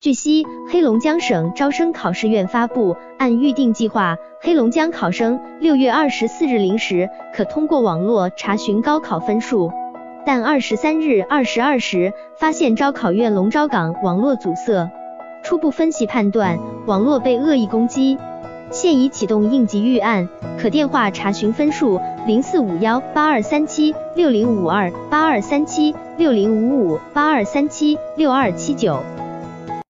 据悉黑龙江省招生考试院发布按预定计划黑龙江考生六月二十四日零时可通过网络查询高考分数但二十三日二十二时发现招考院龙招岗网络阻塞。初步分析判断网络被恶意攻击现已启动应急预案可电话查询分数零四五幺八二三七六零五二八二三七六零五五八二三七六二七九。